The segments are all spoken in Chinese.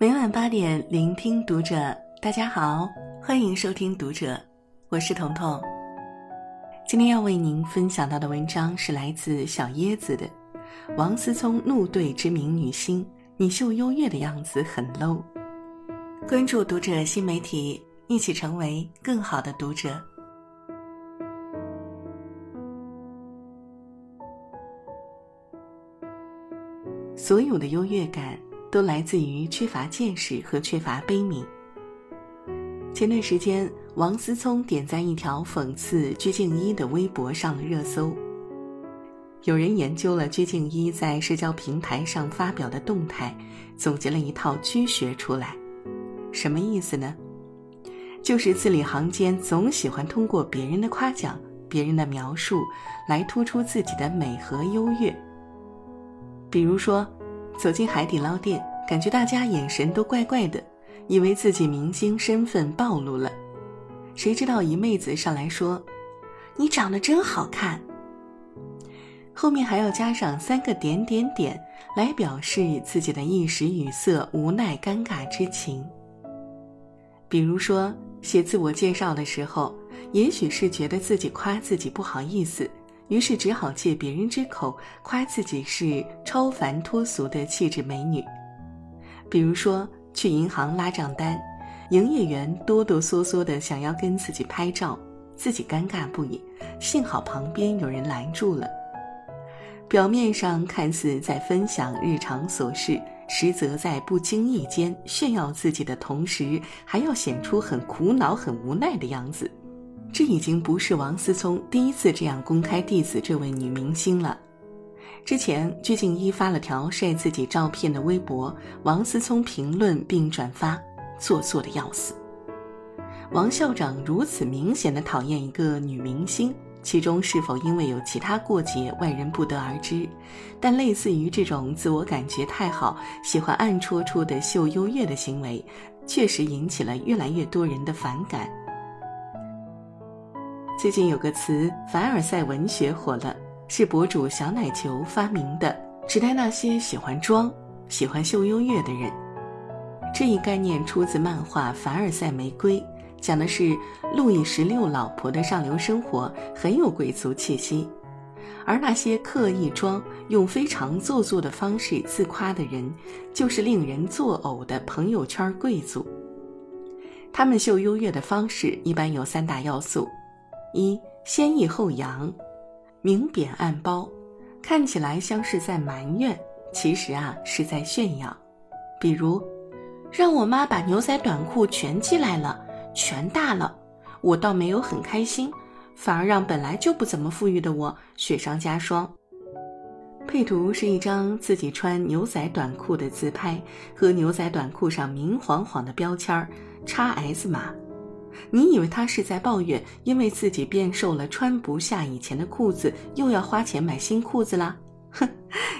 每晚八点，聆听读者。大家好，欢迎收听读者，我是彤彤。今天要为您分享到的文章是来自小椰子的。王思聪怒怼知名女星：“你秀优越的样子很 low。”关注读者新媒体，一起成为更好的读者。所有的优越感都来自于缺乏见识和缺乏悲悯。前段时间，王思聪点赞一条讽刺鞠婧祎的微博上了热搜。有人研究了鞠婧祎在社交平台上发表的动态，总结了一套居学出来。什么意思呢？就是字里行间总喜欢通过别人的夸奖、别人的描述，来突出自己的美和优越。比如说，走进海底捞店，感觉大家眼神都怪怪的，以为自己明星身份暴露了。谁知道一妹子上来说：“你长得真好看。”后面还要加上三个点点点，来表示自己的一时语塞、无奈、尴尬之情。比如说，写自我介绍的时候，也许是觉得自己夸自己不好意思。于是只好借别人之口夸自己是超凡脱俗的气质美女，比如说去银行拉账单，营业员哆哆嗦嗦的想要跟自己拍照，自己尴尬不已，幸好旁边有人拦住了。表面上看似在分享日常琐事，实则在不经意间炫耀自己的同时，还要显出很苦恼、很无奈的样子。这已经不是王思聪第一次这样公开 diss 这位女明星了。之前鞠婧祎发了条晒自己照片的微博，王思聪评论并转发，做作的要死。王校长如此明显的讨厌一个女明星，其中是否因为有其他过节，外人不得而知。但类似于这种自我感觉太好，喜欢暗戳戳的秀优越的行为，确实引起了越来越多人的反感。最近有个词“凡尔赛文学”火了，是博主小奶球发明的，指代那些喜欢装、喜欢秀优越的人。这一概念出自漫画《凡尔赛玫瑰》，讲的是路易十六老婆的上流生活，很有贵族气息。而那些刻意装、用非常做作的方式自夸的人，就是令人作呕的朋友圈贵族。他们秀优越的方式一般有三大要素。一先抑后扬，明贬暗褒，看起来像是在埋怨，其实啊是在炫耀。比如，让我妈把牛仔短裤全寄来了，全大了，我倒没有很开心，反而让本来就不怎么富裕的我雪上加霜。配图是一张自己穿牛仔短裤的自拍，和牛仔短裤上明晃晃的标签儿 “XS 码”。你以为他是在抱怨，因为自己变瘦了，穿不下以前的裤子，又要花钱买新裤子啦？哼，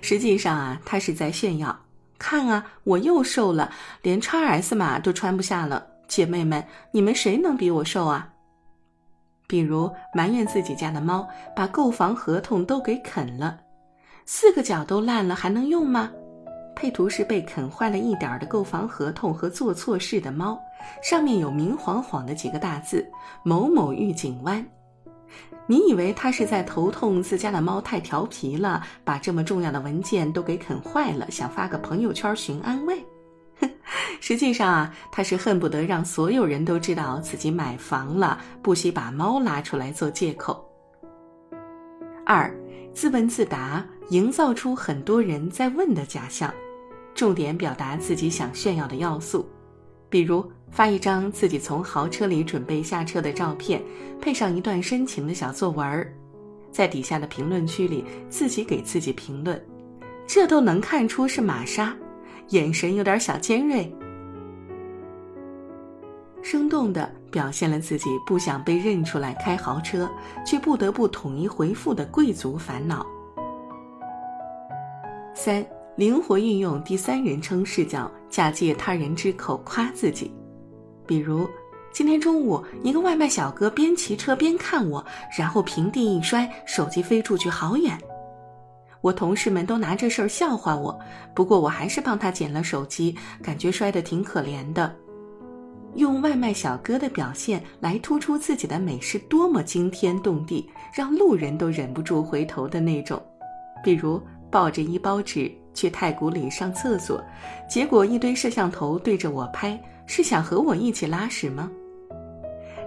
实际上啊，他是在炫耀。看啊，我又瘦了，连 x S 码都穿不下了。姐妹们，你们谁能比我瘦啊？比如埋怨自己家的猫把购房合同都给啃了，四个角都烂了，还能用吗？配图是被啃坏了一点儿的购房合同和做错事的猫，上面有明晃晃的几个大字“某某御景湾”。你以为他是在头痛自家的猫太调皮了，把这么重要的文件都给啃坏了，想发个朋友圈寻安慰？哼，实际上啊，他是恨不得让所有人都知道自己买房了，不惜把猫拉出来做借口。二，自问自答，营造出很多人在问的假象。重点表达自己想炫耀的要素，比如发一张自己从豪车里准备下车的照片，配上一段深情的小作文，在底下的评论区里自己给自己评论，这都能看出是玛莎，眼神有点小尖锐，生动的表现了自己不想被认出来开豪车，却不得不统一回复的贵族烦恼。三。灵活运用第三人称视角，假借他人之口夸自己。比如，今天中午，一个外卖小哥边骑车边看我，然后平地一摔，手机飞出去好远。我同事们都拿这事儿笑话我，不过我还是帮他捡了手机，感觉摔得挺可怜的。用外卖小哥的表现来突出自己的美是多么惊天动地，让路人都忍不住回头的那种。比如抱着一包纸去太古里上厕所，结果一堆摄像头对着我拍，是想和我一起拉屎吗？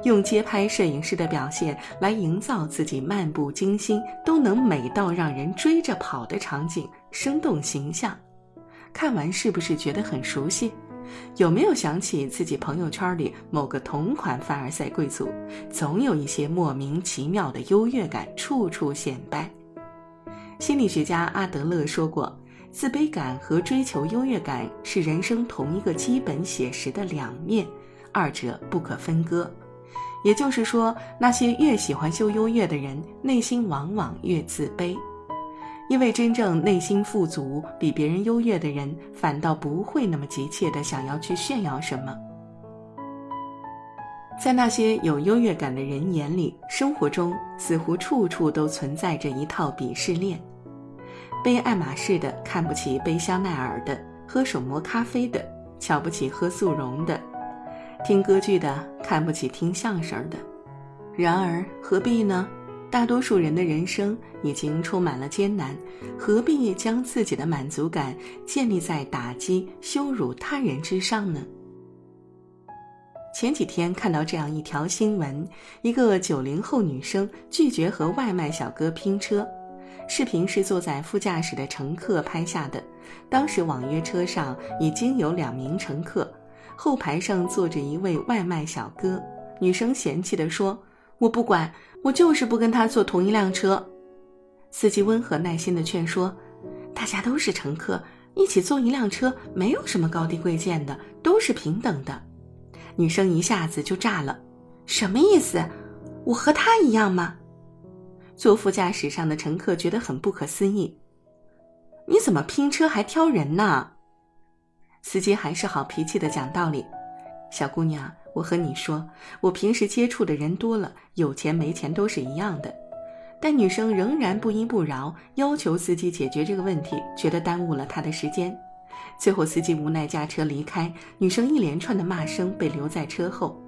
用街拍摄影师的表现来营造自己漫不经心都能美到让人追着跑的场景，生动形象。看完是不是觉得很熟悉？有没有想起自己朋友圈里某个同款凡尔赛贵族？总有一些莫名其妙的优越感处处显摆。心理学家阿德勒说过，自卑感和追求优越感是人生同一个基本写实的两面，二者不可分割。也就是说，那些越喜欢秀优越的人，内心往往越自卑，因为真正内心富足、比别人优越的人，反倒不会那么急切的想要去炫耀什么。在那些有优越感的人眼里，生活中似乎处处都存在着一套鄙视链：背爱马仕的看不起背香奈儿的，喝手磨咖啡的瞧不起喝速溶的。听歌剧的看不起听相声的，然而何必呢？大多数人的人生已经充满了艰难，何必将自己的满足感建立在打击、羞辱他人之上呢？前几天看到这样一条新闻：一个九零后女生拒绝和外卖小哥拼车，视频是坐在副驾驶的乘客拍下的。当时网约车上已经有两名乘客。后排上坐着一位外卖小哥，女生嫌弃地说：“我不管，我就是不跟他坐同一辆车。”司机温和耐心地劝说：“大家都是乘客，一起坐一辆车没有什么高低贵贱的，都是平等的。”女生一下子就炸了：“什么意思？我和他一样吗？”坐副驾驶上的乘客觉得很不可思议：“你怎么拼车还挑人呢？”司机还是好脾气的讲道理，小姑娘，我和你说，我平时接触的人多了，有钱没钱都是一样的。但女生仍然不依不饶，要求司机解决这个问题，觉得耽误了她的时间。最后司机无奈驾车离开，女生一连串的骂声被留在车后。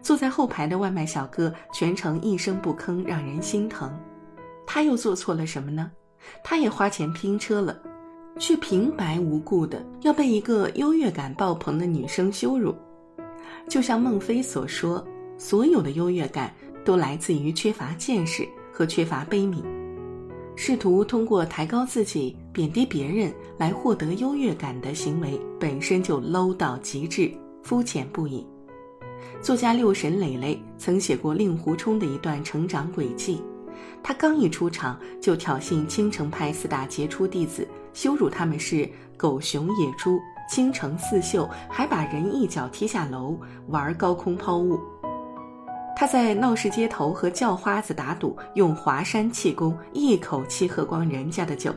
坐在后排的外卖小哥全程一声不吭，让人心疼。他又做错了什么呢？他也花钱拼车了。却平白无故的要被一个优越感爆棚的女生羞辱，就像孟非所说，所有的优越感都来自于缺乏见识和缺乏悲悯。试图通过抬高自己、贬低别人来获得优越感的行为，本身就 low 到极致、肤浅不已。作家六神磊磊曾写过令狐冲的一段成长轨迹。他刚一出场，就挑衅青城派四大杰出弟子，羞辱他们是狗熊野猪，倾城四秀，还把人一脚踢下楼，玩高空抛物。他在闹市街头和叫花子打赌，用华山气功一口气喝光人家的酒，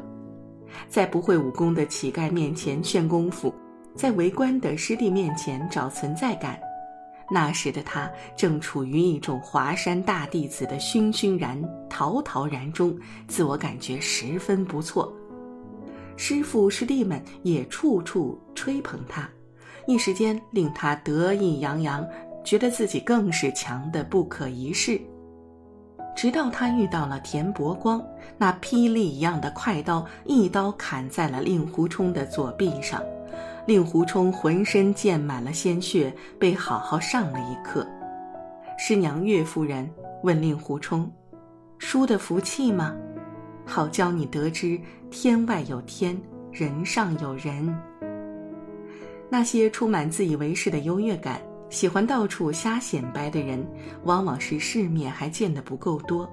在不会武功的乞丐面前炫功夫，在围观的师弟面前找存在感。那时的他正处于一种华山大弟子的熏熏然、陶陶然中，自我感觉十分不错。师傅师弟们也处处吹捧他，一时间令他得意洋洋，觉得自己更是强的不可一世。直到他遇到了田伯光，那霹雳一样的快刀一刀砍在了令狐冲的左臂上。令狐冲浑身溅满了鲜血，被好好上了一课。师娘岳夫人问令狐冲：“输的服气吗？好教你得知天外有天，人上有人。”那些充满自以为是的优越感、喜欢到处瞎显摆的人，往往是世面还见得不够多。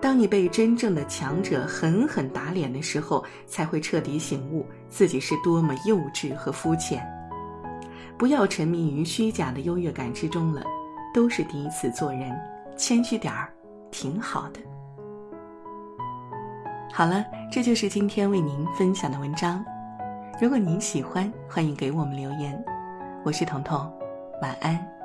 当你被真正的强者狠狠打脸的时候，才会彻底醒悟自己是多么幼稚和肤浅。不要沉迷于虚假的优越感之中了，都是第一次做人，谦虚点儿，挺好的。好了，这就是今天为您分享的文章。如果您喜欢，欢迎给我们留言。我是彤彤，晚安。